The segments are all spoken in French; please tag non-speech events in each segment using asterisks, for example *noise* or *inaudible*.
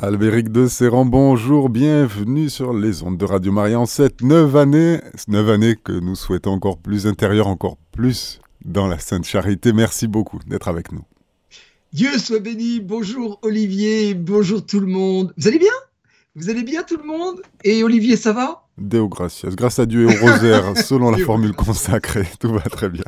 Albéric de Serran, bonjour, bienvenue sur les ondes de Radio Maria en cette neuve année, neuve année que nous souhaitons encore plus intérieure, encore plus dans la Sainte Charité. Merci beaucoup d'être avec nous. Dieu soit béni, bonjour Olivier, bonjour tout le monde. Vous allez bien? Vous allez bien tout le monde? Et Olivier, ça va? Deo gracias, grâce à Dieu et au rosaire, *laughs* selon la formule consacrée, tout va très bien.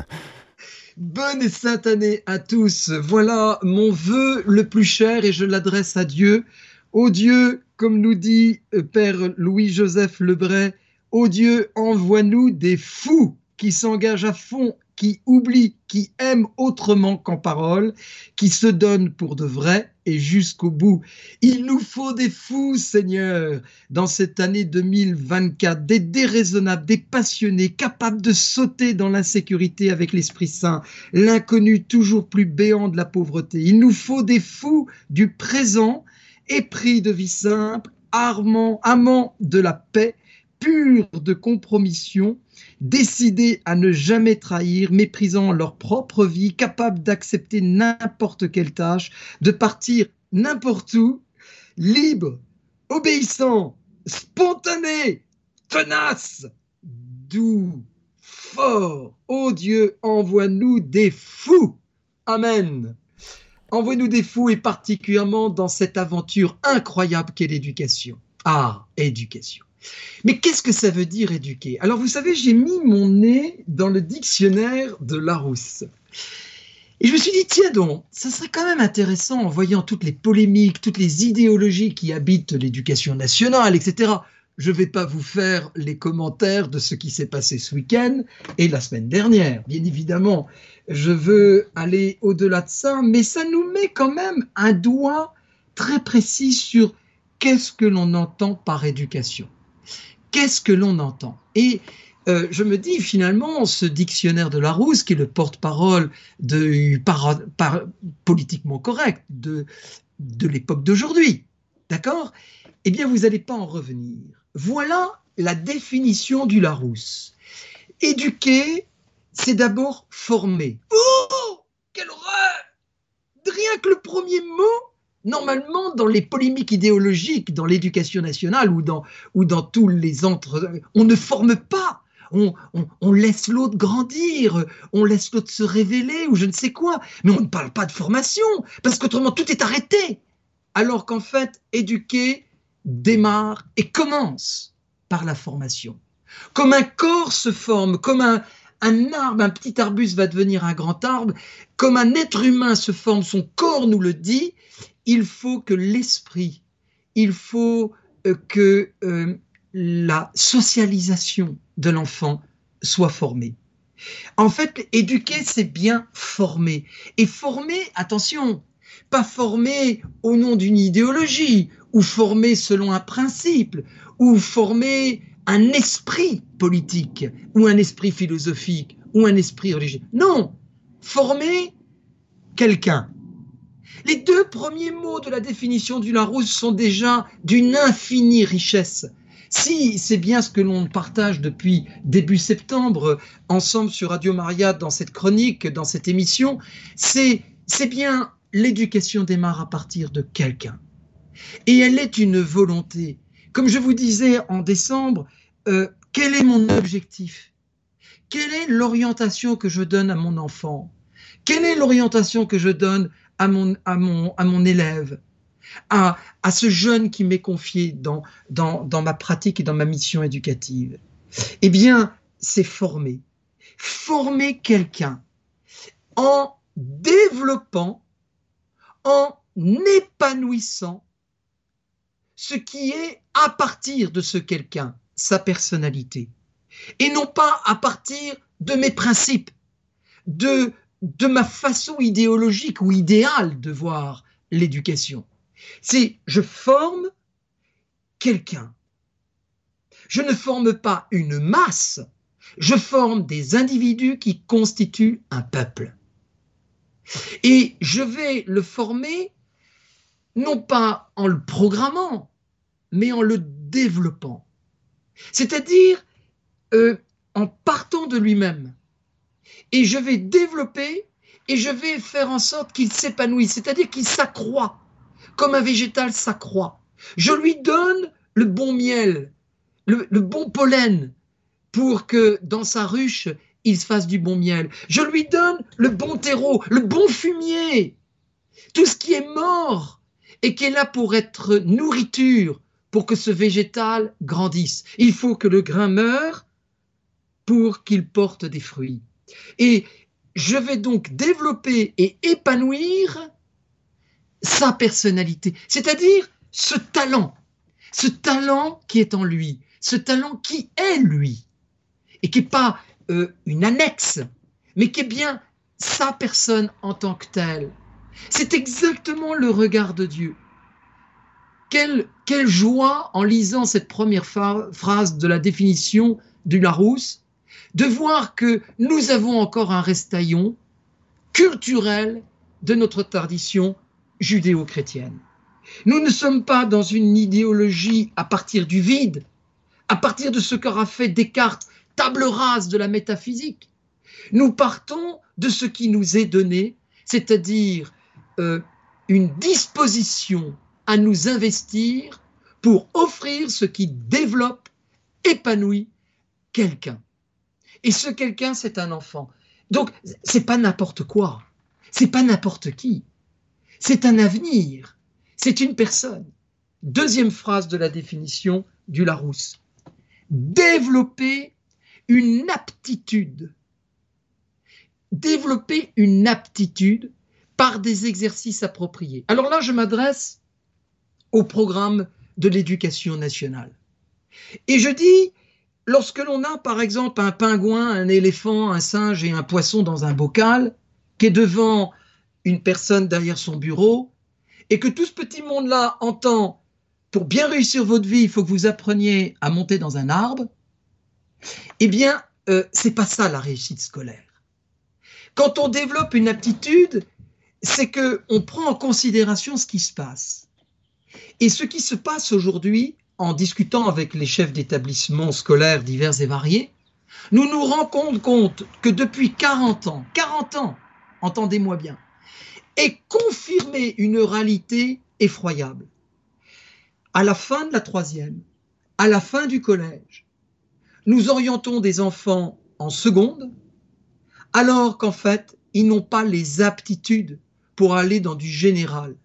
Bonne et sainte année à tous. Voilà mon vœu le plus cher et je l'adresse à Dieu Ô Dieu, comme nous dit euh, Père Louis-Joseph Lebray, ô Dieu, envoie-nous des fous qui s'engagent à fond, qui oublient, qui aiment autrement qu'en parole, qui se donnent pour de vrai et jusqu'au bout. Il nous faut des fous, Seigneur, dans cette année 2024, des déraisonnables, des passionnés, capables de sauter dans l'insécurité avec l'Esprit Saint, l'inconnu toujours plus béant de la pauvreté. Il nous faut des fous du présent épris de vie simple, armant, amant de la paix, pur de compromission, décidés à ne jamais trahir, méprisant leur propre vie, capables d'accepter n'importe quelle tâche, de partir n'importe où, libres, obéissants, spontanés, tenaces, doux, forts. Ô Dieu, envoie-nous des fous. Amen. Envoie-nous des fous et particulièrement dans cette aventure incroyable qu'est l'éducation. Ah, éducation. Mais qu'est-ce que ça veut dire éduquer? Alors vous savez, j'ai mis mon nez dans le dictionnaire de Larousse. Et je me suis dit, tiens donc, ça serait quand même intéressant en voyant toutes les polémiques, toutes les idéologies qui habitent l'éducation nationale, etc. Je ne vais pas vous faire les commentaires de ce qui s'est passé ce week-end et la semaine dernière, bien évidemment je veux aller au-delà de ça, mais ça nous met quand même un doigt très précis sur qu'est-ce que l'on entend par éducation. Qu'est-ce que l'on entend? Et euh, je me dis finalement, ce dictionnaire de Larousse, qui est le porte-parole de politiquement correct de, de l'époque d'aujourd'hui, d'accord? Eh bien, vous n'allez pas en revenir. Voilà la définition du Larousse. Éduquer, c'est d'abord former. Oh Quelle horreur Rien que le premier mot, normalement, dans les polémiques idéologiques, dans l'éducation nationale ou dans, ou dans tous les entre... On ne forme pas on, on, laisse l'autre grandir, on laisse l'autre se révéler ou je ne sais quoi, mais on ne parle pas de formation, parce qu'autrement tout est arrêté. Alors qu'en fait, éduquer démarre et commence par la formation. Comme un corps se forme, comme un, arbre, un petit arbuste va devenir un grand arbre, comme un être humain se forme, son corps nous le dit, il faut que l'esprit, il faut euh, que euh, la socialisation de l'enfant soit formée. En fait, éduquer, c'est bien former. Et former, attention, pas former au nom d'une idéologie, ou former selon un principe, ou former un esprit politique ou un esprit philosophique ou un esprit religieux. Non, former quelqu'un. Les deux premiers mots de la définition du Larousse sont déjà d'une infinie richesse. Si c'est bien ce que l'on partage depuis début septembre ensemble sur Radio Maria dans cette chronique, dans cette émission, c'est bien l'éducation démarre à partir de quelqu'un. Et elle est une volonté. Comme je vous disais en décembre, euh, quel est mon objectif? Quelle est l'orientation que je donne à mon enfant? Quelle est l'orientation que je donne à mon, à mon, à mon élève? À, ce jeune qui m'est confié dans, dans, dans ma pratique et dans ma mission éducative Eh bien, c'est former. Former quelqu'un en développant, en épanouissant ce qui est à partir de ce quelqu'un, sa personnalité, et non pas à partir de mes principes, de, de ma façon idéologique ou idéale de voir l'éducation. C'est je forme quelqu'un. Je ne forme pas une masse, je forme des individus qui constituent un peuple. Et je vais le former non pas en le programmant, mais en le développant. C'est-à-dire euh, en partant de lui-même. Et je vais développer et je vais faire en sorte qu'il s'épanouisse, c'est-à-dire qu'il s'accroît, comme un végétal s'accroît. Je lui donne le bon miel, le, bon pollen pour que dans sa ruche, il se fasse du bon miel. Je lui donne le bon terreau, le bon fumier, tout ce qui est mort et qui est là pour être nourriture, pour que ce végétal grandisse. Il faut que le grain meure pour qu'il porte des fruits. Et je vais donc développer et épanouir sa personnalité, c'est-à-dire ce talent, ce talent qui est en lui, ce talent qui est lui, et qui n'est pas euh, une annexe, mais qui est bien sa personne en tant que telle. C'est exactement le regard de Dieu. Quelle, joie en lisant cette première phrase de la définition du Larousse, de voir que nous avons encore un restaillon culturel de notre tradition judéo-chrétienne. Nous ne sommes pas dans une idéologie à partir du vide, à partir de ce qu'aura fait Descartes, table rase de la métaphysique. Nous partons de ce qui nous est donné, c'est-à-dire euh, une disposition à nous investir pour offrir ce qui développe, épanouit quelqu'un. Et ce quelqu'un, c'est un enfant. Donc, c'est pas n'importe quoi. C'est pas n'importe qui. C'est un avenir. C'est une personne. Deuxième phrase de la définition du Larousse. Développer une aptitude. Développer une aptitude par des exercices appropriés. Alors là, je m'adresse au programme de l'éducation nationale. Et je dis, lorsque l'on a par exemple un pingouin, un éléphant, un singe et un poisson dans un bocal, qui est devant une personne derrière son bureau, et que tout ce petit monde-là entend, pour bien réussir votre vie, il faut que vous appreniez à monter dans un arbre, eh bien, euh, c'est pas ça la réussite scolaire. Quand on développe une aptitude, c'est que on prend en considération ce qui se passe. Et ce qui se passe aujourd'hui, en discutant avec les chefs d'établissements scolaires divers et variés, nous nous rendons compte que depuis 40 ans, 40 ans, entendez-moi bien, est confirmé une réalité effroyable. À la fin de la troisième, à la fin du collège, nous orientons des enfants en seconde, alors qu'en fait, ils n'ont pas les aptitudes pour aller dans du général.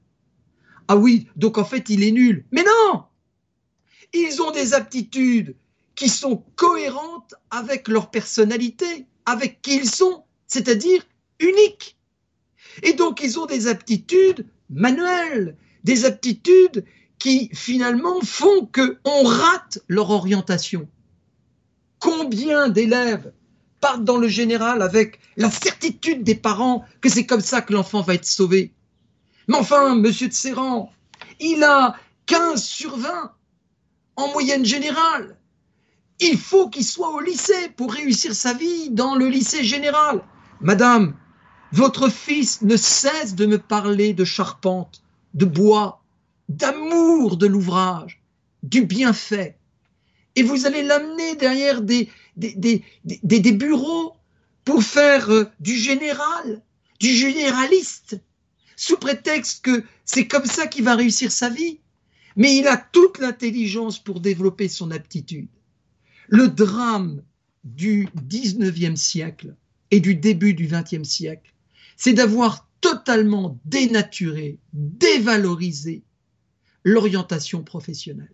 Ah oui, donc en fait, il est nul. Mais non ils ont des aptitudes qui sont cohérentes avec leur personnalité, avec qui ils sont, c'est-à-dire uniques. Et donc ils ont des aptitudes manuelles, des aptitudes qui finalement font qu'on rate leur orientation. Combien d'élèves partent dans le général avec la certitude des parents que c'est comme ça que l'enfant va être sauvé? Mais enfin, monsieur de Serran, il a 15 sur 20 en moyenne générale. Il faut qu'il soit au lycée pour réussir sa vie dans le lycée général. Madame, votre fils ne cesse de me parler de charpente, de bois, d'amour de l'ouvrage, du bienfait. Et vous allez l'amener derrière des, bureaux pour faire euh, du général, du généraliste, sous prétexte que c'est comme ça qu'il va réussir sa vie mais il a toute l'intelligence pour développer son aptitude. Le drame du 19e siècle et du début du 20e siècle, c'est d'avoir totalement dénaturé, dévalorisé l'orientation professionnelle.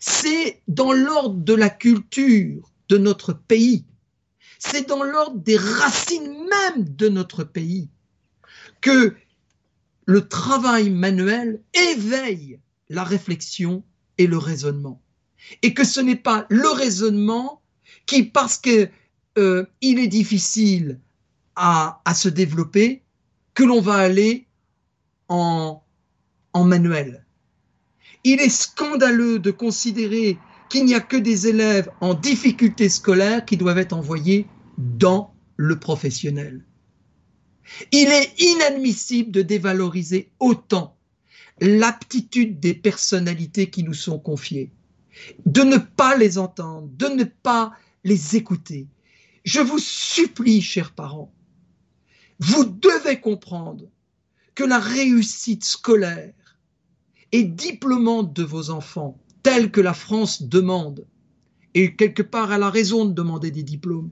C'est dans l'ordre de la culture de notre pays, c'est dans l'ordre des racines même de notre pays que le travail manuel éveille la réflexion et le raisonnement. Et que ce n'est pas le raisonnement qui, parce qu'il euh, est difficile à, se développer, que l'on va aller en, en manuel. Il est scandaleux de considérer qu'il n'y a que des élèves en difficulté scolaire qui doivent être envoyés dans le professionnel. Il est inadmissible de dévaloriser autant l'aptitude des personnalités qui nous sont confiées, de ne pas les entendre, de ne pas les écouter. Je vous supplie, chers parents, vous devez comprendre que la réussite scolaire et diplômante de vos enfants, telle que la France demande, et quelque part elle a raison de demander des diplômes,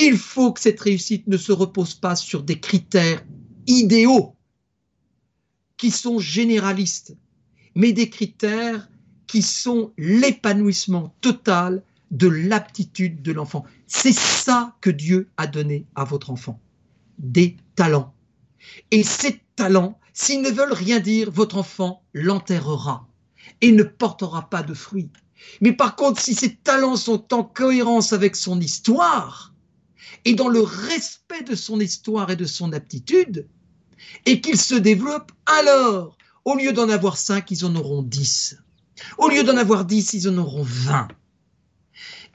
il faut que cette réussite ne se repose pas sur des critères idéaux qui sont généralistes, mais des critères qui sont l'épanouissement total de l'aptitude de l'enfant. C'est ça que Dieu a donné à votre enfant, des talents. Et ces talents, s'ils ne veulent rien dire, votre enfant l'enterrera et ne portera pas de fruits. Mais par contre, si ces talents sont en cohérence avec son histoire et dans le respect de son histoire et de son aptitude, et qu'ils se développent, alors, au lieu d'en avoir cinq, ils en auront dix. Au lieu d'en avoir dix, ils en auront vingt.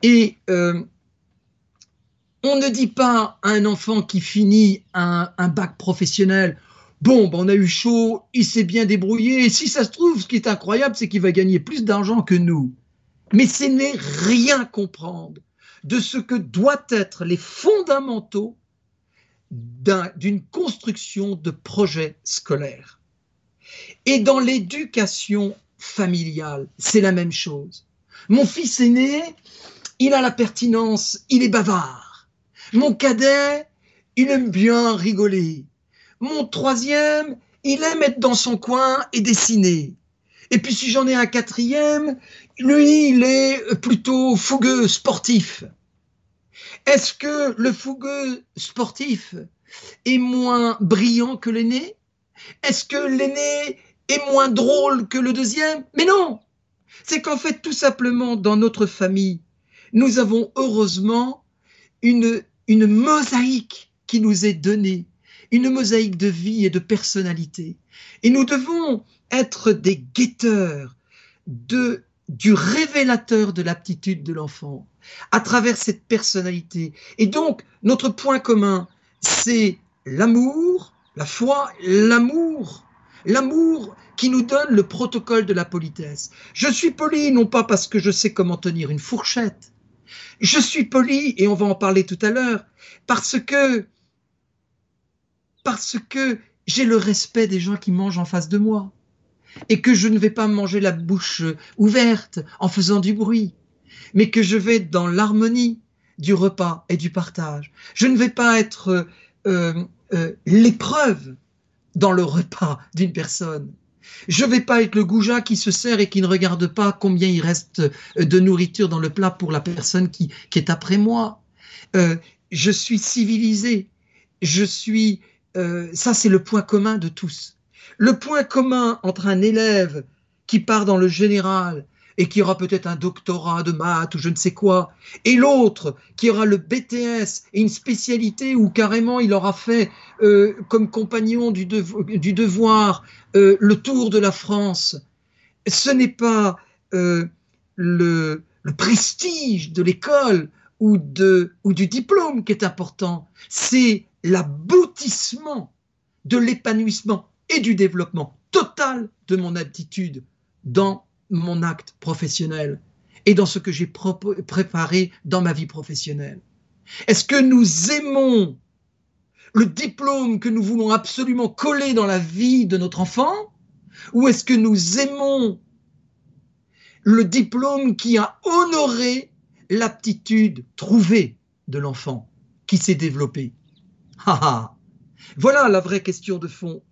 Et euh, on ne dit pas à un enfant qui finit un, bac professionnel, bon, ben, on a eu chaud, il s'est bien débrouillé, et si ça se trouve, ce qui est incroyable, c'est qu'il va gagner plus d'argent que nous. Mais ce n'est rien comprendre de ce que doivent être les fondamentaux d'une construction de projets scolaires. Et dans l'éducation familiale, c'est la même chose. Mon fils aîné, il a la pertinence, il est bavard. Mon cadet, il aime bien rigoler. Mon troisième, il aime être dans son coin et dessiner. Et puis si j'en ai un quatrième, lui, il est plutôt fougueux, sportif. Est-ce que le fougueux sportif est moins brillant que l'aîné? Est-ce que l'aîné est moins drôle que le deuxième? Mais non! C'est qu'en fait, tout simplement, dans notre famille, nous avons heureusement une, une mosaïque qui nous est donnée, une mosaïque de vie et de personnalité. Et nous devons être des guetteurs du révélateur de l'aptitude de l'enfant à travers cette personnalité. Et donc, notre point commun, c'est l'amour, la foi, l'amour. L'amour qui nous donne le protocole de la politesse. Je suis poli non pas parce que je sais comment tenir une fourchette. Je suis poli, et on va en parler tout à l'heure, parce que parce que j'ai le respect des gens qui mangent en face de moi et que je ne vais pas manger la bouche ouverte en faisant du bruit mais que je vais dans l'harmonie du repas et du partage. Je ne vais pas être euh, euh, l'épreuve dans le repas d'une personne. Je ne vais pas être le goujat qui se sert et qui ne regarde pas combien il reste euh, de nourriture dans le plat pour la personne qui, est après moi. je suis civilisé. Je suis. ça, c'est le point commun de tous. Le point commun entre un élève qui part dans le général et qui aura peut-être un doctorat de maths ou je ne sais quoi, et l'autre qui aura le BTS et une spécialité où carrément il aura fait euh, comme compagnon du, devoir euh, le tour de la France, ce n'est pas euh, le, prestige de l'école ou, ou du diplôme qui est important, c'est l'aboutissement de l'épanouissement et du développement total de mon attitude dans mon acte professionnel et dans ce que j'ai préparé dans ma vie professionnelle. Est-ce que nous aimons le diplôme que nous voulons absolument coller dans la vie de notre enfant Ou est-ce que nous aimons le diplôme qui a honoré l'aptitude trouvée de l'enfant qui s'est développé? Voilà la vraie question de fond.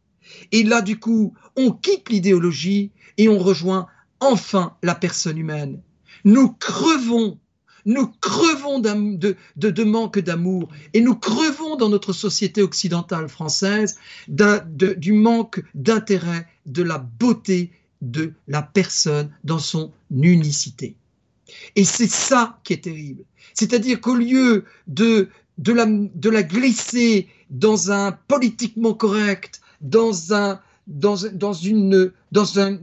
Et là, du coup, on quitte l'idéologie et on rejoint enfin la personne humaine. Nous crevons, nous crevons de, manque d'amour et nous crevons dans notre société occidentale française du manque d'intérêt, de la beauté de la personne dans son unicité. Et c'est ça qui est terrible. C'est-à-dire qu'au lieu de, la, glisser dans un politiquement correct, dans, un, dans, une, dans un,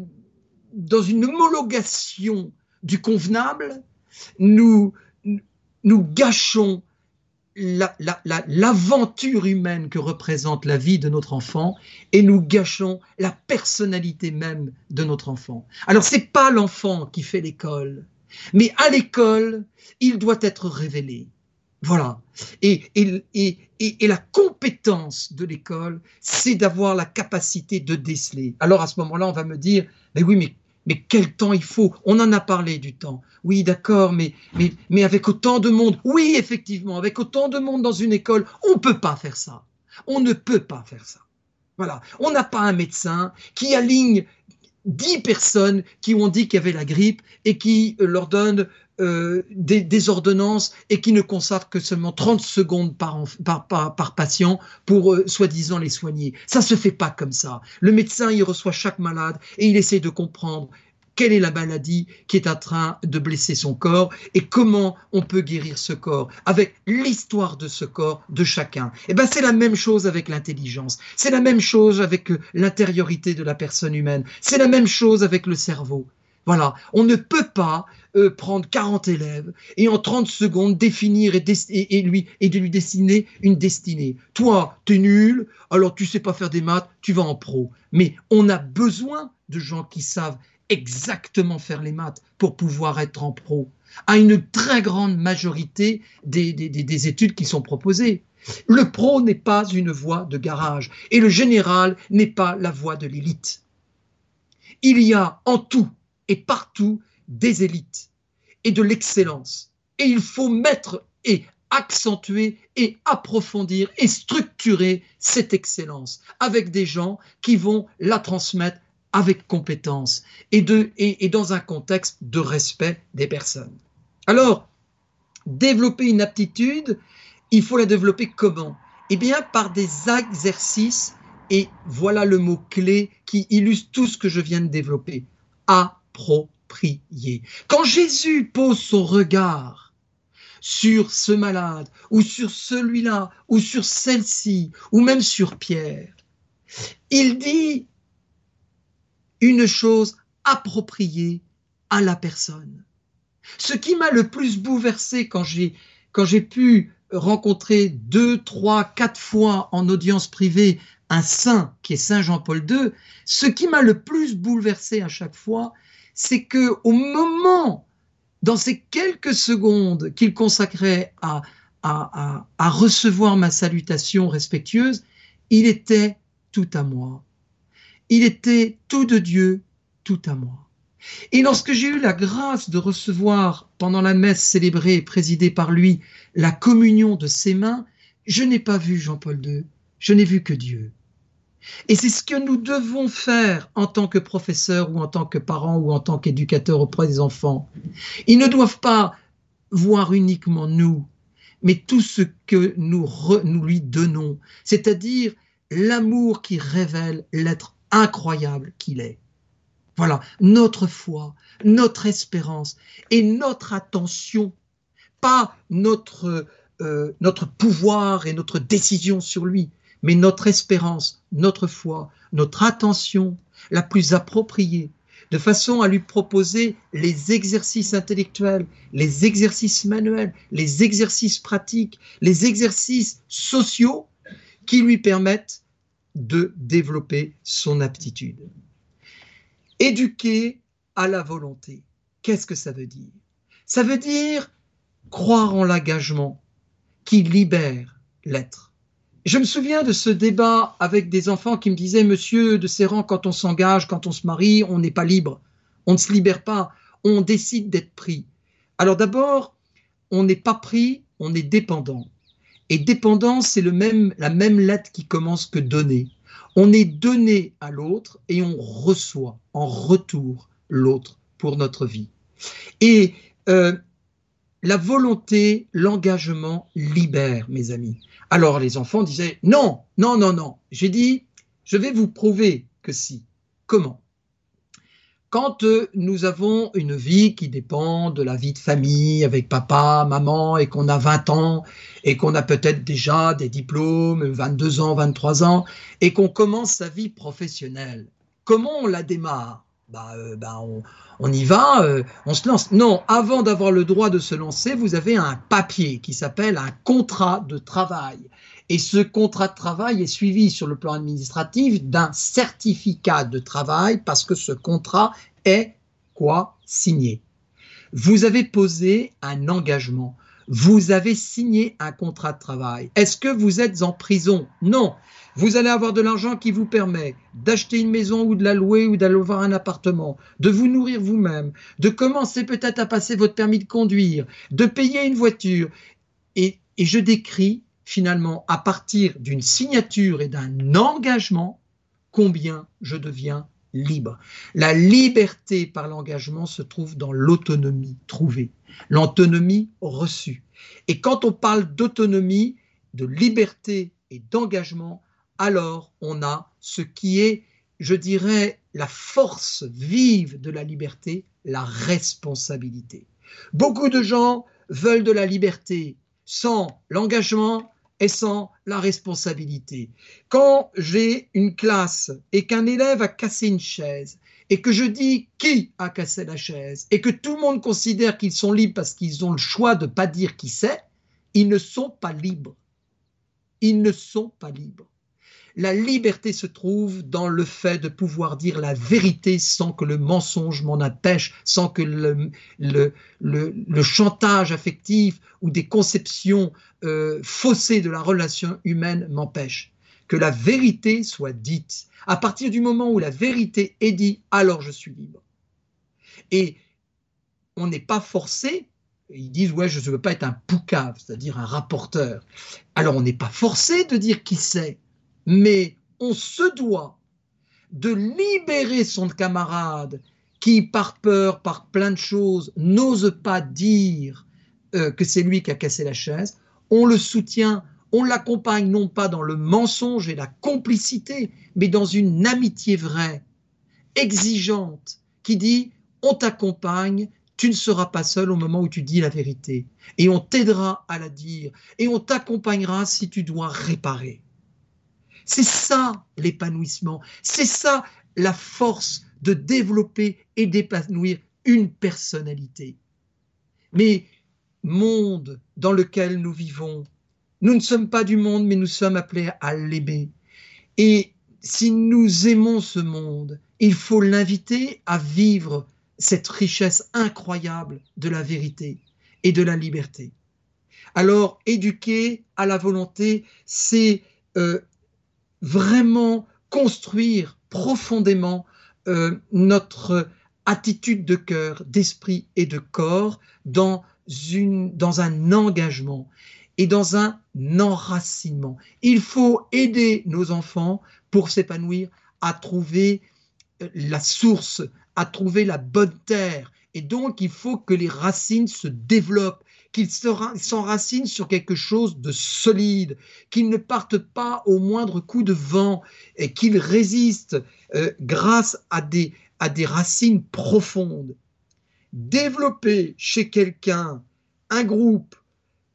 dans une homologation du convenable, nous, nous gâchons l'aventure humaine que représente la vie de notre enfant et nous gâchons la personnalité même de notre enfant. Alors c'est pas l'enfant qui fait l'école, mais à l'école, il doit être révélé. Voilà. Et, et, et, et, la compétence de l'école, c'est d'avoir la capacité de déceler. Alors à ce moment-là, on va me dire, mais oui, mais, mais quel temps il faut? On en a parlé du temps. Oui, d'accord, mais, mais, mais avec autant de monde, oui, effectivement, avec autant de monde dans une école, on ne peut pas faire ça. On ne peut pas faire ça. Voilà. On n'a pas un médecin qui aligne dix personnes qui ont dit qu'il y avait la grippe et qui leur donne euh, des, ordonnances et qui ne consacrent que seulement 30 secondes par, patient pour euh, soi-disant les soigner. Ça se fait pas comme ça. Le médecin, il reçoit chaque malade et il essaie de comprendre quelle est la maladie qui est en train de blesser son corps et comment on peut guérir ce corps avec l'histoire de ce corps de chacun. Et eh ben c'est la même chose avec l'intelligence, c'est la même chose avec euh, l'intériorité de la personne humaine, c'est la même chose avec le cerveau. Voilà, on ne peut pas euh, prendre 40 élèves et en 30 secondes définir et, lui, et de lui dessiner une destinée. Toi, tu es nul, alors tu sais pas faire des maths, tu vas en pro. Mais on a besoin de gens qui savent exactement faire les maths pour pouvoir être en pro, à une très grande majorité des, des études qui sont proposées. Le pro n'est pas une voie de garage et le général n'est pas la voie de l'élite. Il y a en tout et partout des élites et de l'excellence. Et il faut mettre et accentuer et approfondir et structurer cette excellence avec des gens qui vont la transmettre avec compétence et, de, et, dans un contexte de respect des personnes. Alors, développer une aptitude, il faut la développer comment? Eh bien, par des exercices, et voilà le mot clé qui illustre tout ce que je viens de développer. A approprié. Quand Jésus pose son regard sur ce malade, ou sur celui-là, ou sur celle-ci, ou même sur Pierre, il dit une chose appropriée à la personne. Ce qui m'a le plus bouleversé quand j'ai quand j'ai pu rencontrer deux, trois, quatre fois en audience privée un saint qui est Saint Jean-Paul II, ce qui m'a le plus bouleversé à chaque fois, c'est que au moment, dans ces quelques secondes qu'il consacrait à, à, à, recevoir ma salutation respectueuse, il était tout à moi. Il était tout de Dieu, tout à moi. Et lorsque j'ai eu la grâce de recevoir pendant la messe célébrée et présidée par lui la communion de ses mains, je n'ai pas vu Jean-Paul II, je n'ai vu que Dieu. Et c'est ce que nous devons faire en tant que professeurs ou en tant que parents ou en tant qu'éducateurs auprès des enfants. Ils ne doivent pas voir uniquement nous, mais tout ce que nous, nous lui donnons, c'est-à-dire l'amour qui révèle l'être incroyable qu'il est. Voilà, notre foi, notre espérance et notre attention, pas notre, euh, notre pouvoir et notre décision sur lui, mais notre espérance, notre foi, notre attention la plus appropriée, de façon à lui proposer les exercices intellectuels, les exercices manuels, les exercices pratiques, les exercices sociaux qui lui permettent de développer son aptitude. Éduquer à la volonté, qu'est-ce que ça veut dire? Ça veut dire croire en l'engagement qui libère l'être je me souviens de ce débat avec des enfants qui me disaient, Monsieur de Serran, quand on s'engage, quand on se marie, on n'est pas libre. On ne se libère pas. On décide d'être pris. Alors d'abord, on n'est pas pris, on est dépendant. Et dépendant, c'est le même, la même lettre qui commence que donner. On est donné à l'autre et on reçoit en retour l'autre pour notre vie. Et euh, la volonté, l'engagement libère, mes amis. Alors les enfants disaient non, non, non, non. J'ai dit, je vais vous prouver que si. Comment? Quand euh, nous avons une vie qui dépend de la vie de famille avec papa, maman, et qu'on a 20 ans, et qu'on a peut-être déjà des diplômes, 22 ans, 23 ans, et qu'on commence sa vie professionnelle, comment on la démarre? Bah, euh, bah, on, y va, euh, on se lance. Non, avant d'avoir le droit de se lancer, vous avez un papier qui s'appelle un contrat de travail. Et ce contrat de travail est suivi sur le plan administratif d'un certificat de travail parce que ce contrat est quoi? Signé. Vous avez posé un engagement. Vous avez signé un contrat de travail. Est-ce que vous êtes en prison? Non. Vous allez avoir de l'argent qui vous permet d'acheter une maison ou de la louer ou d'aller voir un appartement, de vous nourrir vous-même, de commencer peut-être à passer votre permis de conduire, de payer une voiture. Et, je décris finalement à partir d'une signature et d'un engagement combien je deviens libre. La liberté par l'engagement se trouve dans l'autonomie trouvée, l'autonomie reçue. Et quand on parle d'autonomie, de liberté et d'engagement, alors on a ce qui est, je dirais, la force vive de la liberté, la responsabilité. Beaucoup de gens veulent de la liberté sans l'engagement, et sans la responsabilité. Quand j'ai une classe et qu'un élève a cassé une chaise et que je dis qui a cassé la chaise et que tout le monde considère qu'ils sont libres parce qu'ils ont le choix de ne pas dire qui c'est, ils ne sont pas libres. Ils ne sont pas libres. La liberté se trouve dans le fait de pouvoir dire la vérité sans que le mensonge m'en empêche, sans que le, chantage affectif ou des conceptions euh, faussées de la relation humaine m'empêchent. Que la vérité soit dite. À partir du moment où la vérité est dite, alors je suis libre. Et on n'est pas forcé ils disent ouais je ne veux pas être un poucave, c'est-à-dire un rapporteur. Alors on n'est pas forcé de dire qui c'est mais on se doit de libérer son camarade qui, par peur, par plein de choses, n'ose pas dire euh, que c'est lui qui a cassé la chaise. On le soutient, on l'accompagne non pas dans le mensonge et la complicité, mais dans une amitié vraie, exigeante, qui dit on t'accompagne, tu ne seras pas seul au moment où tu dis la vérité, et on t'aidera à la dire, et on t'accompagnera si tu dois réparer. C'est ça l'épanouissement, c'est ça la force de développer et d'épanouir une personnalité. Mais monde dans lequel nous vivons, nous ne sommes pas du monde, mais nous sommes appelés à l'aimer. Et si nous aimons ce monde, il faut l'inviter à vivre cette richesse incroyable de la vérité et de la liberté. Alors, éduquer à la volonté, c'est euh, vraiment construire profondément euh, notre attitude de cœur, d'esprit et de corps dans, un engagement et dans un enracinement. Il faut aider nos enfants pour s'épanouir à trouver euh, la source, à trouver la bonne terre. Et donc, il faut que les racines se développent qu'ils s'enracinent sur quelque chose de solide, qu'ils ne partent pas au moindre coup de vent et qu'ils résistent euh, grâce à des, à des racines profondes. Développer chez quelqu'un, un groupe,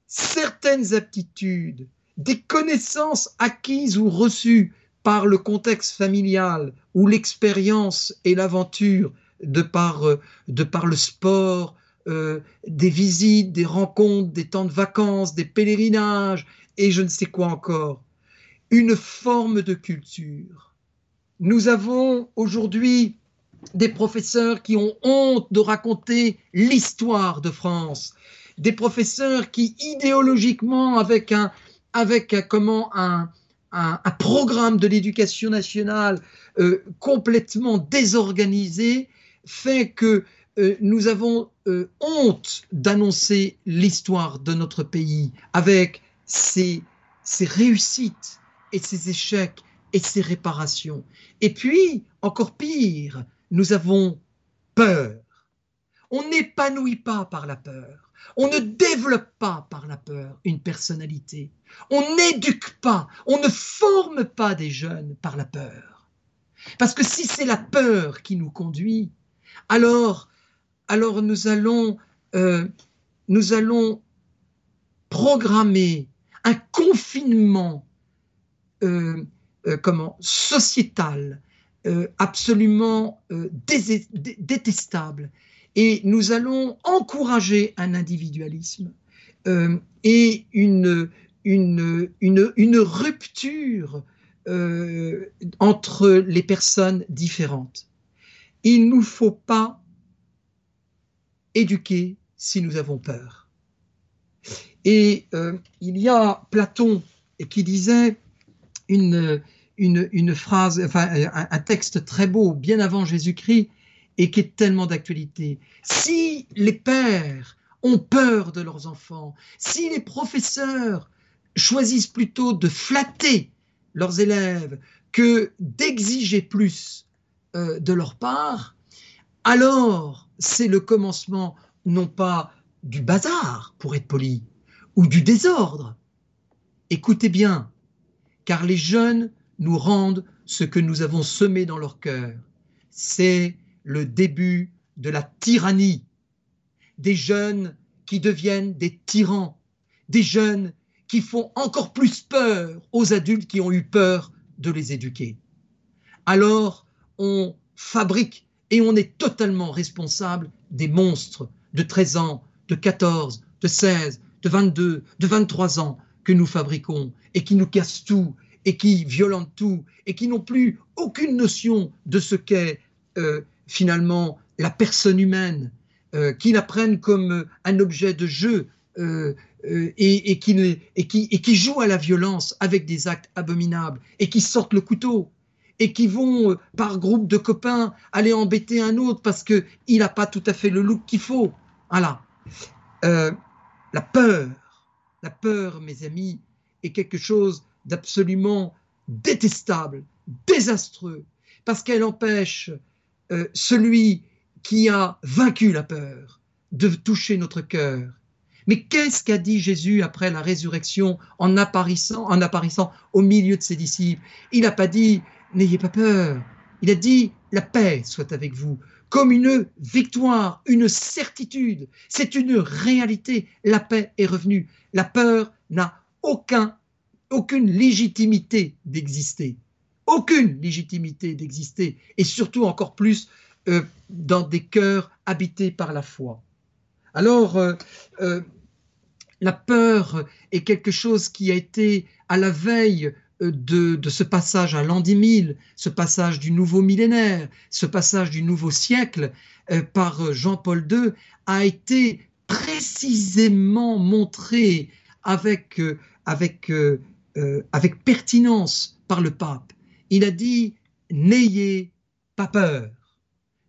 certaines aptitudes, des connaissances acquises ou reçues par le contexte familial ou l'expérience et l'aventure de par, euh, de par le sport, euh, des visites, des rencontres, des temps de vacances, des pèlerinages et je ne sais quoi encore. Une forme de culture. Nous avons aujourd'hui des professeurs qui ont honte de raconter l'histoire de France, des professeurs qui idéologiquement, avec un, avec comment un, un, programme de l'éducation nationale euh, complètement désorganisé, fait que euh, nous avons euh, honte d'annoncer l'histoire de notre pays avec ses, ses, réussites et ses échecs et ses réparations. Et puis, encore pire, nous avons peur. On n'épanouit pas par la peur. On ne développe pas par la peur une personnalité. On n'éduque pas, on ne forme pas des jeunes par la peur. Parce que si c'est la peur qui nous conduit, alors alors nous allons, euh, nous allons programmer un confinement euh, euh, sociétal absolument détestable. Et nous allons encourager un individualisme et une, une, une, une rupture entre les personnes différentes. Il ne nous faut pas éduquer si nous avons peur. Et euh, il y a Platon qui disait une, une, phrase, enfin un, texte très beau, bien avant Jésus-Christ, et qui est tellement d'actualité. Si les pères ont peur de leurs enfants, si les professeurs choisissent plutôt de flatter leurs élèves que d'exiger plus euh, de leur part, alors c'est le commencement non pas du bazar, pour être poli, ou du désordre. Écoutez bien, car les jeunes nous rendent ce que nous avons semé dans leur cœur. C'est le début de la tyrannie. Des jeunes qui deviennent des tyrans, des jeunes qui font encore plus peur aux adultes qui ont eu peur de les éduquer. Alors, on fabrique et on est totalement responsable des monstres de 13 ans, de 14, de 16, de 22, de 23 ans que nous fabriquons et qui nous cassent tout et qui violentent tout et qui n'ont plus aucune notion de ce qu'est euh, finalement la personne humaine, euh, qui la prennent comme euh, un objet de jeu et, qui, et, qui, et qui jouent à la violence avec des actes abominables et qui sortent le couteau et qui vont par groupe de copains aller embêter un autre parce qu'il n'a pas tout à fait le look qu'il faut. Voilà. la peur, la peur, mes amis, est quelque chose d'absolument détestable, désastreux, parce qu'elle empêche euh, celui qui a vaincu la peur de toucher notre cœur. Mais qu'est-ce qu'a dit Jésus après la résurrection en apparaissant, en au milieu de ses disciples? Il n'a pas dit n'ayez pas peur. Il a dit la paix soit avec vous, comme une victoire, une certitude. C'est une réalité. La paix est revenue. La peur n'a aucun aucune légitimité d'exister, aucune légitimité d'exister, et surtout encore plus euh, dans des cœurs habités par la foi. Alors, euh, euh, la peur est quelque chose qui a été à la veille de, ce passage à l'an 10 ce passage du nouveau millénaire, ce passage du nouveau siècle par Jean-Paul II, a été précisément montré avec, avec avec pertinence par le pape. Il a dit N'ayez pas peur.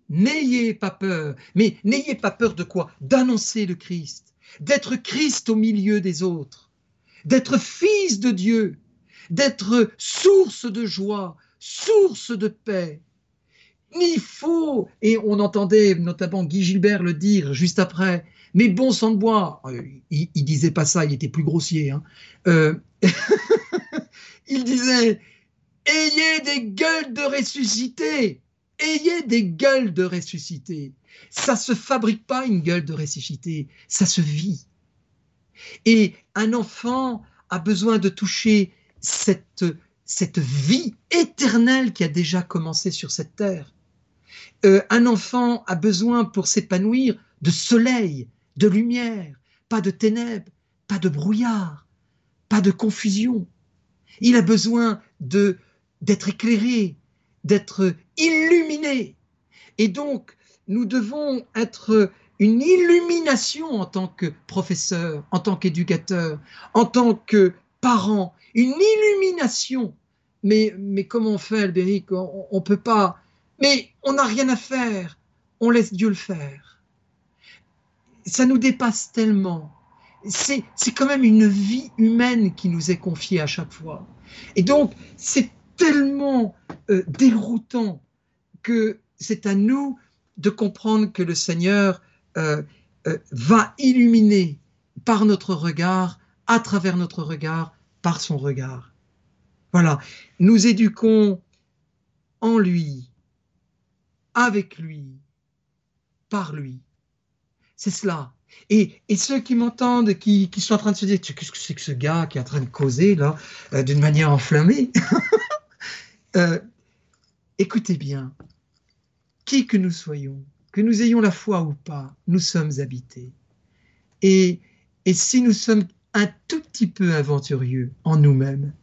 N'ayez pas peur. Mais n'ayez pas peur de quoi? D'annoncer le Christ, d'être Christ au milieu des autres, d'être fils de Dieu, d'être source de joie, source de paix. Il faut, et on entendait notamment Guy Gilbert le dire juste après, mais bon sang de bois, euh, il, il disait pas ça, il était plus grossier. Hein. Euh, *laughs* il disait Ayez des gueules de ressuscité Ayez des gueules de ressuscité Ça se fabrique pas une gueule de ressuscité, ça se vit. Et un enfant a besoin de toucher cette, vie éternelle qui a déjà commencé sur cette terre. Euh, un enfant a besoin pour s'épanouir de soleil, de lumière, pas de ténèbres, pas de brouillard, pas de confusion. Il a besoin de d'être éclairé, d'être illuminé. Et donc, nous devons être une illumination en tant que professeur, en tant qu'éducateur, en tant que parent, une illumination. Mais, mais comment on fait, Albéric? On ne peut pas. Mais on n'a rien à faire. On laisse Dieu le faire ça nous dépasse tellement. C'est, quand même une vie humaine qui nous est confiée à chaque fois. Et donc, c'est tellement euh, déroutant que c'est à nous de comprendre que le Seigneur euh, euh, va illuminer par notre regard, à travers notre regard, par son regard. Voilà, nous éduquons en lui, avec lui, par lui. C'est cela. Et, ceux qui m'entendent, qui, sont en train de se dire, qu'est-ce que c'est que ce gars qui est en train de causer là, d'une manière enflammée? *laughs* euh, Écoutez bien, qui que nous soyons, que nous ayons la foi ou pas, nous sommes habités. Et, et si nous sommes un tout petit peu aventurieux en nous-mêmes,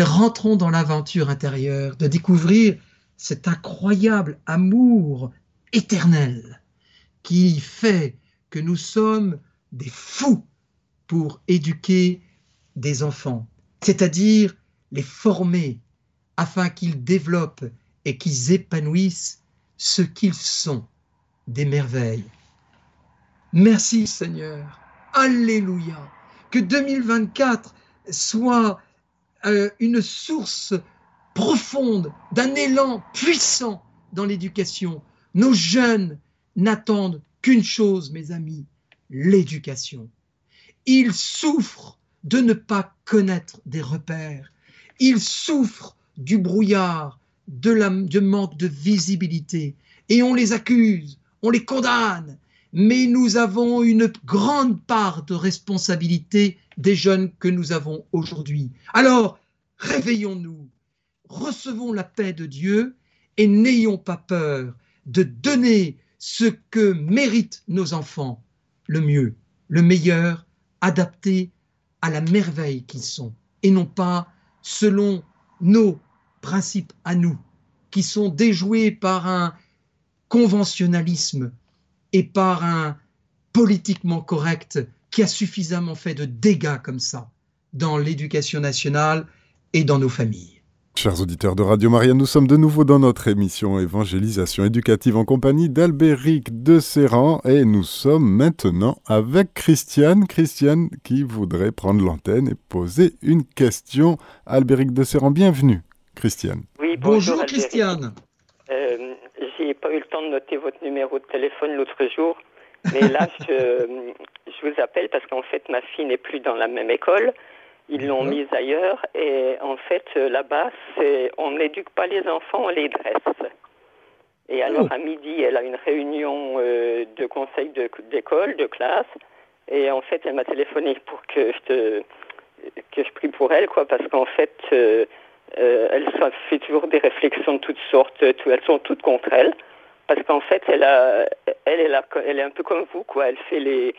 rentrons dans l'aventure intérieure de découvrir cet incroyable amour éternel qui fait que nous sommes des fous pour éduquer des enfants, c'est-à-dire les former afin qu'ils développent et qu'ils épanouissent ce qu'ils sont, des merveilles. Merci Seigneur. Alléluia. Que 2024 soit euh, une source profonde d'un élan puissant dans l'éducation. Nos jeunes n'attendent qu'une chose, mes amis, l'éducation. Ils souffrent de ne pas connaître des repères. Ils souffrent du brouillard, de manque de visibilité. Et on les accuse, on les condamne. Mais nous avons une grande part de responsabilité des jeunes que nous avons aujourd'hui. Alors, réveillons-nous, recevons la paix de Dieu et n'ayons pas peur de donner ce que méritent nos enfants, le mieux, le meilleur, adapté à la merveille qu'ils sont, et non pas selon nos principes à nous, qui sont déjoués par un conventionnalisme et par un politiquement correct qui a suffisamment fait de dégâts comme ça dans l'éducation nationale et dans nos familles. Chers auditeurs de Radio Maria, nous sommes de nouveau dans notre émission Évangélisation éducative en compagnie d'Albéric de Serran et nous sommes maintenant avec Christiane. Christiane qui voudrait prendre l'antenne et poser une question. Albéric de Serran, bienvenue. Christiane. Oui, bonjour, Christiane. Euh, J'ai pas eu le temps de noter votre numéro de téléphone l'autre jour, mais là *laughs* je, je vous appelle parce qu'en fait ma fille n'est plus dans la même école. Ils l'ont mise ailleurs et en fait là-bas, on n'éduque pas les enfants, on les dresse. Et alors à midi, elle a une réunion euh, de conseil d'école, de, classe, et en fait, elle m'a téléphoné pour que je te, que je prie pour elle, quoi, parce qu'en fait, euh, euh, elle fait toujours des réflexions de toutes sortes, elles sont toutes contre elle parce qu'en fait, elle, a, est un peu comme vous, quoi. Elle fait les,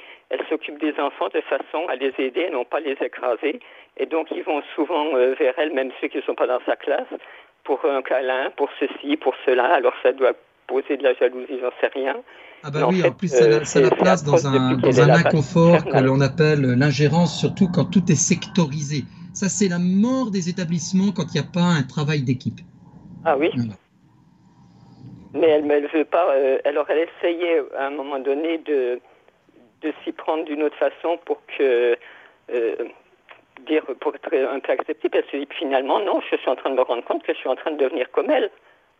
s'occupe des enfants de façon à les aider non pas les écraser. Et donc, ils vont souvent euh, vers elle, même ceux qui ne sont pas dans sa classe, pour un câlin, pour ceci, pour cela. Alors, ça doit poser de la jalousie, j'en sais rien. Ah bah oui, en, plus, ça, euh, la place dans un, dans un inconfort que l'on appelle l'ingérence, surtout quand tout est sectorisé. Ça, c'est la mort des établissements quand il n'y a pas un travail d'équipe. Ah oui mais elle ne veut pas. Euh, alors elle essayait à un moment donné de, de s'y prendre d'une autre façon pour que euh, dire pour être un peu acceptée. elle se dit finalement non, je suis en train de me rendre compte que je suis en train de devenir comme elle.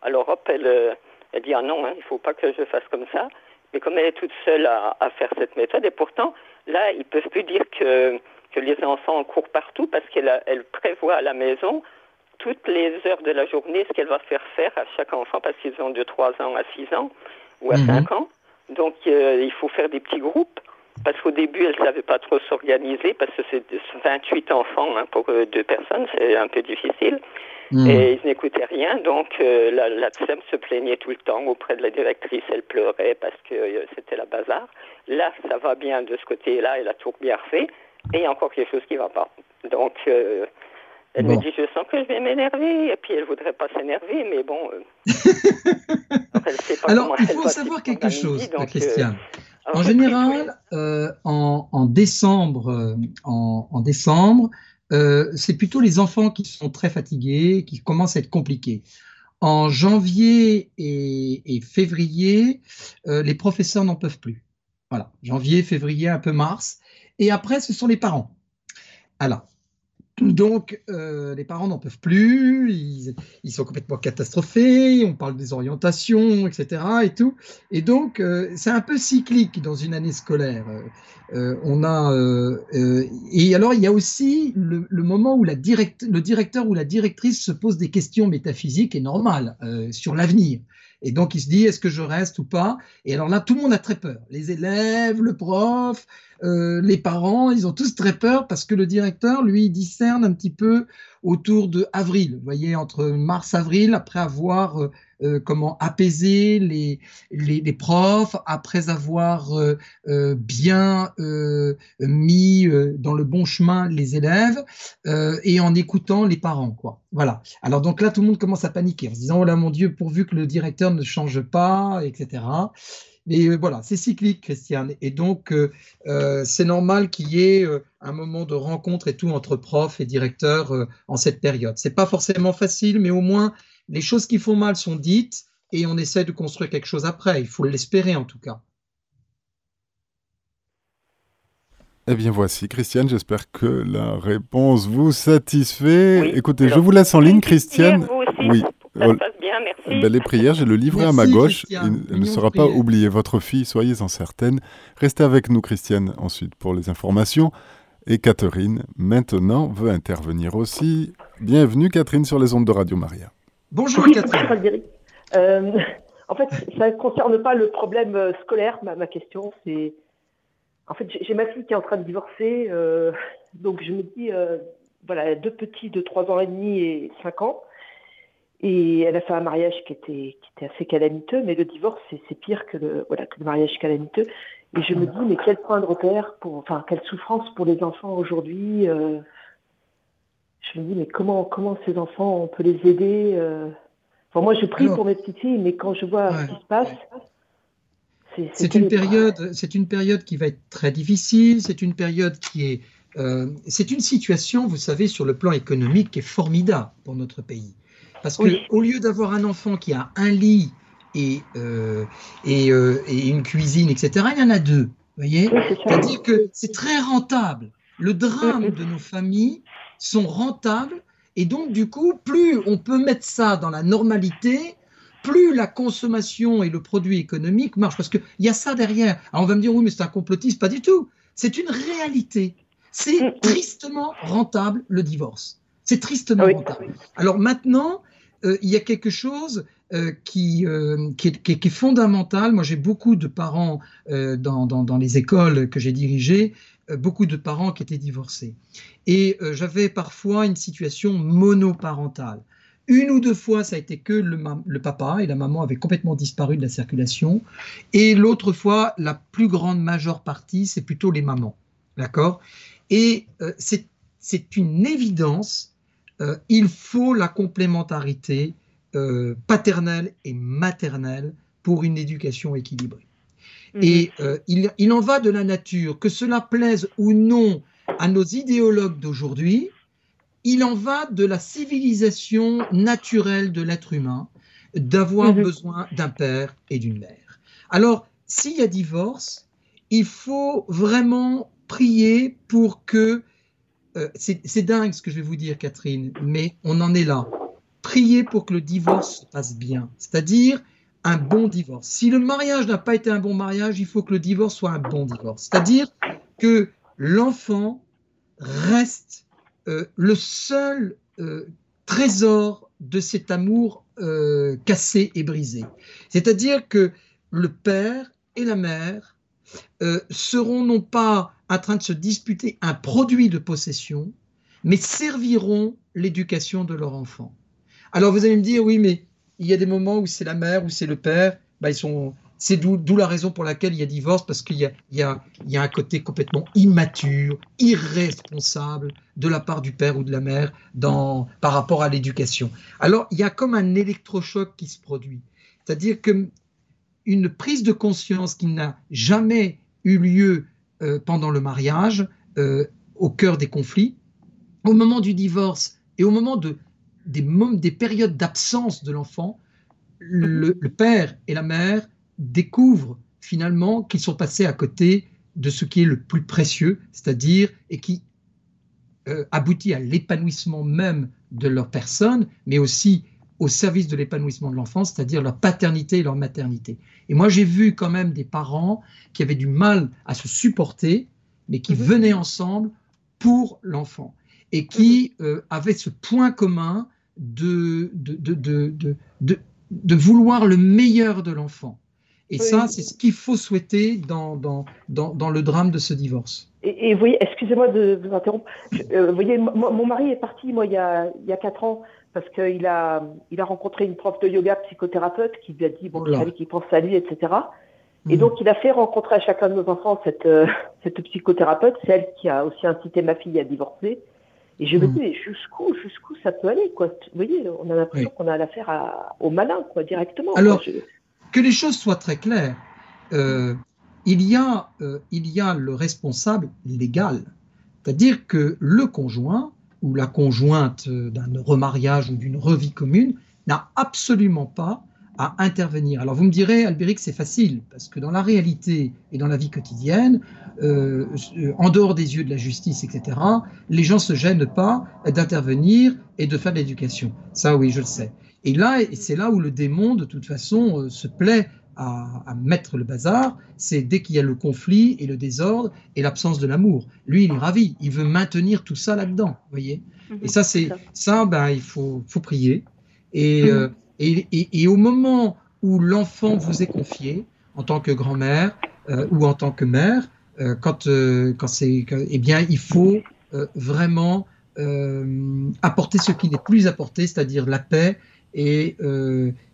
Alors hop, elle, euh, elle dit ah non, hein, il ne faut pas que je fasse comme ça. Mais comme elle est toute seule à, à faire cette méthode, et pourtant là, ils peuvent plus dire que que les enfants courent partout parce qu'elle elle prévoit à la maison toutes les heures de la journée ce qu'elle va faire faire à chaque enfant parce qu'ils ont de 3 ans à 6 ans ou à 5 mhm. ans. Donc euh, il faut faire des petits groupes parce qu'au début elle ne savait pas trop s'organiser parce que c'est 28 enfants hein, pour euh, deux personnes, c'est un peu difficile. Mhm. Et ils n'écoutaient rien, donc euh, la, la se plaignait tout le temps auprès de la directrice, elle pleurait parce que c'était la bazar. Là, ça va bien de ce côté-là, elle a tout bien fait, et il y a encore quelque chose qui ne va pas. Donc, elle me dit, je sens que je vais m'énerver, et puis elle voudrait pas s'énerver, mais bon. Euh, *laughs* Alors, il faut savoir quelque chose, Christian. Euh, en général, euh, en, en, décembre, en, en décembre c'est plutôt les enfants qui sont très fatigués, qui commencent à être compliqués. En janvier et, février, les professeurs n'en peuvent plus. Voilà, janvier, février, un peu mars. Et après, ce sont les parents. Alors, donc, euh, les parents n'en peuvent plus, ils, sont complètement catastrophés, on parle des orientations, etc. Et tout. Et donc, euh, c'est un peu cyclique dans une année scolaire. Euh, on a, et alors, il y a aussi le, moment où la le directeur ou la directrice se pose des questions métaphysiques et normales sur l'avenir. Et donc, il se dit, est-ce que je reste ou pas? Et alors là, tout le monde a très peur. Les élèves, le prof, euh, les parents, ils ont tous très peur parce que le directeur, lui, discerne un petit peu autour de avril. Vous voyez, entre mars-avril, après avoir euh, euh, comment apaiser les, les, profs, après avoir bien mis dans le bon chemin les élèves et en écoutant les parents, quoi. Voilà. Alors donc là, tout le monde commence à paniquer en se disant oh là mon Dieu, pourvu que le directeur ne change pas, etc. Mais euh, voilà, c'est cyclique, Christiane. Et donc, euh, euh, c'est normal qu'il y ait un moment de rencontre et tout entre profs et directeurs en cette période. C'est pas forcément facile, mais au moins, les choses qui font mal sont dites et on essaie de construire quelque chose après. Il faut l'espérer en tout cas. Eh bien voici, Christiane, j'espère que la réponse vous satisfait. Écoutez, je vous laisse en ligne, Christiane. oui. Ça se passe bien, merci. Ben, les prières, j'ai le livret à ma gauche. Il, ne sera pas oublié. Votre fille, soyez-en certaine. Restez avec nous, Christiane, ensuite pour les informations. Et Catherine, maintenant, veut intervenir aussi. Bienvenue, Catherine, sur les ondes de Radio Maria. Bonjour, Catherine. Euh, en fait, ça ne concerne pas le problème euh, scolaire, ma, ma question. C'est en fait, j'ai ma fille qui est en train de divorcer, euh, donc je me dis, euh, voilà, deux petits de 3 ans et demi et 5 ans, et elle a fait un mariage qui était, qui était assez calamiteux, mais le divorce, c'est pire que le, voilà, que le mariage calamiteux. Et je me dis, mais quel point de repère, pour, enfin, quelle souffrance pour les enfants aujourd'hui. Euh, je me dis, mais comment, comment ces enfants, on peut les aider enfin, Moi, je prie pour mes petites filles, mais quand je vois ce qui se passe, c'est une période, c'est une période qui va être très difficile. C'est une période qui est, euh, c'est une situation, vous savez, sur le plan économique, qui est formidable pour notre pays. Parce que au lieu d'avoir un enfant qui a un lit et euh, euh, et, une cuisine, etc., il y en a deux. Voyez, c'est-à-dire que c'est très rentable. Le drame de nos familles sont rentables et donc du coup, plus on peut mettre ça dans la normalité, plus la consommation et le produit économique marchent. Parce qu'il y a ça derrière. Alors on va me dire, oui, mais c'est un complotiste. Pas du tout. C'est une réalité. C'est tristement rentable, le divorce. C'est tristement rentable. Alors maintenant, euh, il y a quelque chose euh, qui, euh, qui, est, fondamental. Moi, j'ai beaucoup de parents dans, les écoles que j'ai dirigées, beaucoup de parents qui étaient divorcés. Et j'avais parfois une situation monoparentale. Une ou deux fois, ça a été que le, papa et la maman avaient complètement disparu de la circulation. Et l'autre fois, la plus grande majeure partie, c'est plutôt les mamans. D'accord? Et c'est une évidence. Euh, il faut la complémentarité euh, paternelle et maternelle pour une éducation équilibrée. Mhm. Et il, il en va de la nature, que cela plaise ou non à nos idéologues d'aujourd'hui, il en va de la civilisation naturelle de l'être humain d'avoir mhm. besoin d'un père et d'une mère. Alors, s'il y a divorce, il faut vraiment prier pour que... Euh, c'est dingue ce que je vais vous dire, Catherine, mais on en est là. Prier pour que le divorce se passe bien, c'est-à-dire un bon divorce. Si le mariage n'a pas été un bon mariage, il faut que le divorce soit un bon divorce. C'est-à-dire que l'enfant reste euh, le seul euh, trésor de cet amour cassé et brisé. C'est-à-dire que le père et la mère seront non pas en train de se disputer un produit de possession, mais serviront l'éducation de leur enfant. Alors vous allez me dire, oui, mais il y a des moments où c'est la mère, ou c'est le père, bah, ils sont, c'est d'où la raison pour laquelle il y a divorce, parce qu'il y, a, un côté complètement immature, irresponsable de la part du père ou de la mère dans, par rapport à l'éducation. Alors, il y a comme un électrochoc qui se produit. C'est-à-dire que une prise de conscience qui n'a jamais eu lieu euh, pendant le mariage, euh, au cœur des conflits, au moment du divorce et au moment de, des, des périodes d'absence de l'enfant, le, le, père et la mère découvrent finalement qu'ils sont passés à côté de ce qui est le plus précieux, c'est-à-dire et qui euh, aboutit à l'épanouissement même de leur personne, mais aussi au service de l'épanouissement de l'enfant, c'est-à-dire leur paternité et leur maternité. Et moi, j'ai vu quand même des parents qui avaient du mal à se supporter, mais qui mhm. venaient ensemble pour l'enfant et qui mhm. euh, avaient ce point commun de, de, de, de vouloir le meilleur de l'enfant. Et ça, c'est ce qu'il faut souhaiter dans, dans, dans, dans, le drame de ce divorce. Et, vous voyez, excusez-moi de vous interrompre. Euh, vous voyez, mon mari est parti, moi, il y a, il y a 4 ans, parce qu'il a, il a rencontré une prof de yoga psychothérapeute qui lui a dit, bon, il fallait qu'il pense à lui, etc. Et mhm. donc, il a fait rencontrer à chacun de nos enfants cette, euh, *laughs* cette psychothérapeute. C'est elle qui a aussi incité ma fille à divorcer. Et je me mhm. dis, jusqu'où, jusqu'où ça peut aller, quoi? Vous voyez, on a l'impression qu'on a l'affaire au malin, quoi, directement. Alors, que les choses soient très claires. il, y a, il y a le responsable légal, c'est-à-dire que le conjoint ou la conjointe d'un remariage ou d'une revie commune n'a absolument pas à intervenir. Alors vous me direz, Albéric, c'est facile, parce que dans la réalité et dans la vie quotidienne, euh, en dehors des yeux de la justice, etc., les gens se gênent pas d'intervenir et de faire de l'éducation. Ça, oui, je le sais. Et là, c'est là où le démon, de toute façon, euh, se plaît à, à, mettre le bazar, c'est dès qu'il y a le conflit et le désordre et l'absence de l'amour. Lui, il est ravi, il veut maintenir tout ça là-dedans, voyez. Mhm. Et ça, c'est ça, ben, il faut, faut prier. Et, mhm. euh, et, au moment où l'enfant vous est confié, en tant que grand-mère euh, ou en tant que mère, euh, quand, quand c'est, eh bien, il faut vraiment apporter ce qui n'est plus apporté, c'est-à-dire la paix et,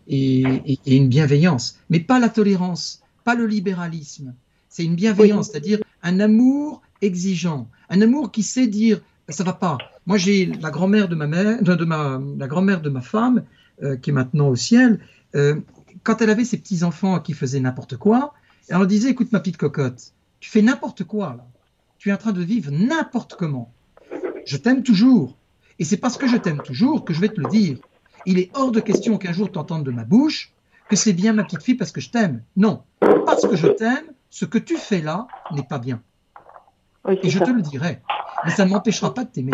et, une bienveillance, mais pas la tolérance, pas le libéralisme. C'est une bienveillance, c'est-à-dire un amour exigeant, un amour qui sait dire ça va pas. Moi, j'ai la grand-mère de ma mère, de ma, la grand-mère de ma femme, euh, qui est maintenant au ciel, euh, quand elle avait ses petits-enfants qui faisaient n'importe quoi, elle leur disait, écoute ma petite cocotte, tu fais n'importe quoi là. Tu es en train de vivre n'importe comment. Je t'aime toujours. Et c'est parce que je t'aime toujours que je vais te le dire. Il est hors de question qu'un jour tu entendes de ma bouche que c'est bien ma petite fille parce que je t'aime. Non, parce que je t'aime, ce que tu fais là n'est pas bien. Et je te le dirai. Mais ça ne m'empêchera pas de t'aimer.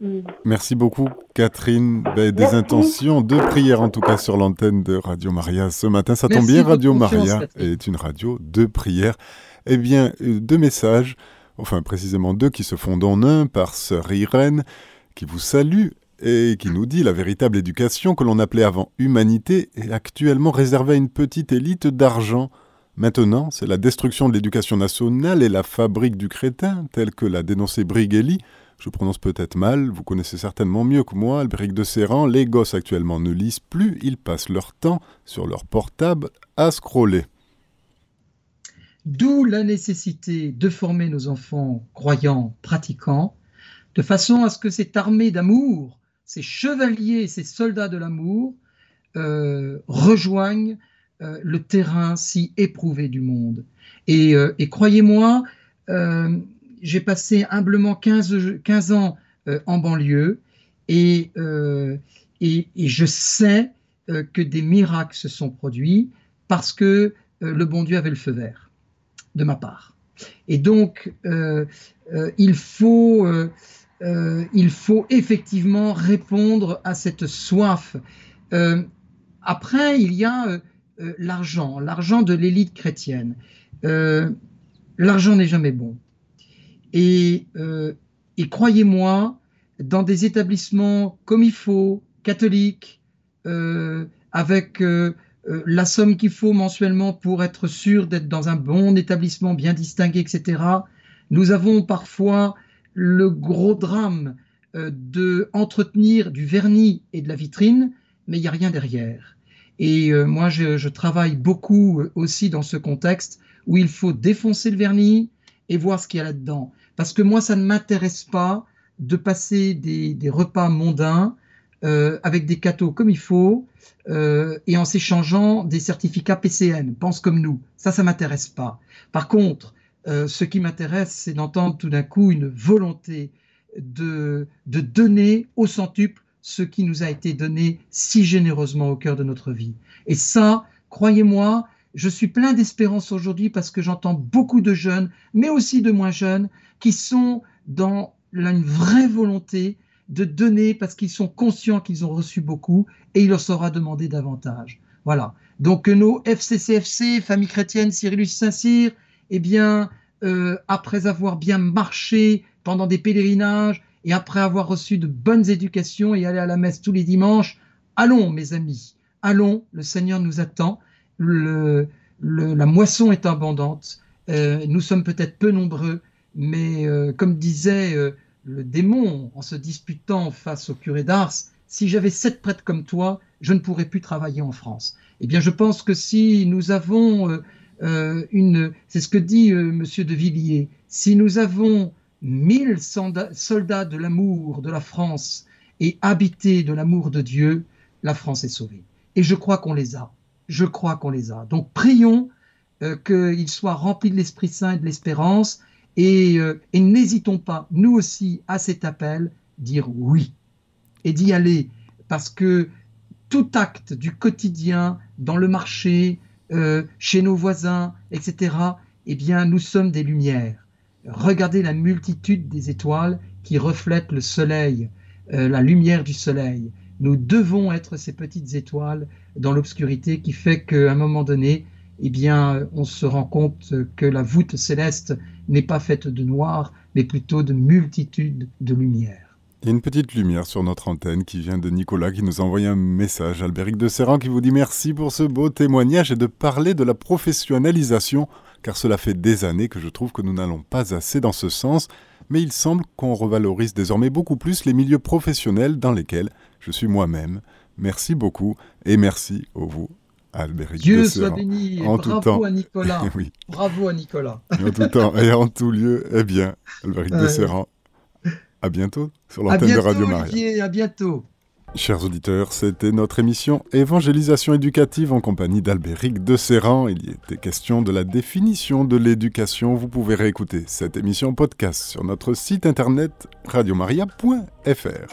Mm. Merci beaucoup, Catherine. Ben, des intentions de prière, en tout cas, sur l'antenne de Radio Maria ce matin. Ça tombe bien, Radio Maria est une radio de prière. Eh bien, euh, deux messages, enfin précisément deux qui se font en un par sœur Irène, qui vous salue et qui nous dit la véritable éducation que l'on appelait avant humanité est actuellement réservée à une petite élite d'argent. Maintenant, c'est la destruction de l'éducation nationale et la fabrique du crétin, telle que l'a dénoncé Brigelli, je prononce peut-être mal, vous connaissez certainement mieux que moi Albéric de Serran, les gosses actuellement ne lisent plus, ils passent leur temps sur leur portable à scroller. D'où la nécessité de former nos enfants croyants, pratiquants, de façon à ce que cette armée d'amour, ces chevaliers, ces soldats de l'amour, euh, rejoignent euh, le terrain si éprouvé du monde. Et, euh, croyez-moi, j'ai passé humblement 15, 15 ans en banlieue et, je sais que des miracles se sont produits parce que le bon Dieu avait le feu vert de ma part. Et donc, il, faut, il faut effectivement répondre à cette soif. après, il y a l'argent, l'argent de l'élite chrétienne. l'argent n'est jamais bon. Euh, et, croyez-moi, dans des établissements comme il faut, catholiques, euh, avec euh, la somme qu'il faut mensuellement pour être sûr d'être dans un bon établissement bien distingué, etc., nous avons parfois le gros drame de entretenir du vernis et de la vitrine, mais il n'y a rien derrière. Et moi, je, je, travaille beaucoup aussi dans ce contexte où il faut défoncer le vernis et voir ce qu'il y a là-dedans. Parce que moi, ça ne m'intéresse pas de passer des, repas mondains euh, avec des cathos comme il faut euh, et en s'échangeant des certificats PCN, pense comme nous. Ça, ça m'intéresse pas. Par contre, euh, ce qui m'intéresse, c'est d'entendre tout d'un coup une volonté de, de donner au centuple ce qui nous a été donné si généreusement au cœur de notre vie. Et ça, croyez-moi, je suis plein d'espérance aujourd'hui parce que j'entends beaucoup de jeunes, mais aussi de moins jeunes, qui sont dans une vraie volonté de donner parce qu'ils sont conscients qu'ils ont reçu beaucoup et il leur sera demandé davantage. Voilà. Donc nos FCCFC, Famille chrétienne, Cyrillus Saint-Cyr, eh bien, euh, après avoir bien marché pendant des pèlerinages et après avoir reçu de bonnes éducations et aller à la messe tous les dimanches, allons, mes amis, allons, le Seigneur nous attend, la moisson est abondante, euh, nous sommes peut-être peu nombreux, mais euh, comme disait le démon en se disputant face au curé d'Ars, si j'avais sept prêtres comme toi, je ne pourrais plus travailler en France. Eh bien, je pense que si nous avons une, c'est ce que dit Monsieur de Villiers, si nous avons mille soldats de l'amour de la France et habités de l'amour de Dieu, la France est sauvée. Et je crois qu'on les a. Je crois qu'on les a. Donc prions euh, qu'ils soient remplis de l'Esprit Saint et de l'espérance, et, euh, et n'hésitons pas, nous aussi, à cet appel, dire oui, et d'y aller, parce que tout acte du quotidien, dans le marché, euh, chez nos voisins, etc., eh bien, nous sommes des lumières. Regardez la multitude des étoiles qui reflètent le soleil, euh, la lumière du soleil. Nous devons être ces petites étoiles dans l'obscurité qui fait qu'à un moment donné, eh bien, on se rend compte que la voûte céleste n'est pas faite de noir, mais plutôt de multitudes de lumières. Il y a une petite lumière sur notre antenne qui vient de Nicolas qui nous a envoyé un message. Albéric de Serran qui vous dit merci pour ce beau témoignage et de parler de la professionnalisation, car cela fait des années que je trouve que nous n'allons pas assez dans ce sens, mais il semble qu'on revalorise désormais beaucoup plus les milieux professionnels dans lesquels je suis moi-même. Merci beaucoup et merci au vous Albéric Dieu soit béni. En bravo tout temps. à Nicolas. *laughs* oui. Bravo à Nicolas. en tout temps et en tout lieu, eh bien, Albéric de Serran, à bientôt sur l'antenne de Radio Maria. Olivier, à bientôt. Chers auditeurs, c'était notre émission Évangélisation éducative en compagnie d'Albéric de Serran. Il y était question de la définition de l'éducation. Vous pouvez réécouter cette émission podcast sur notre site internet radiomaria.fr.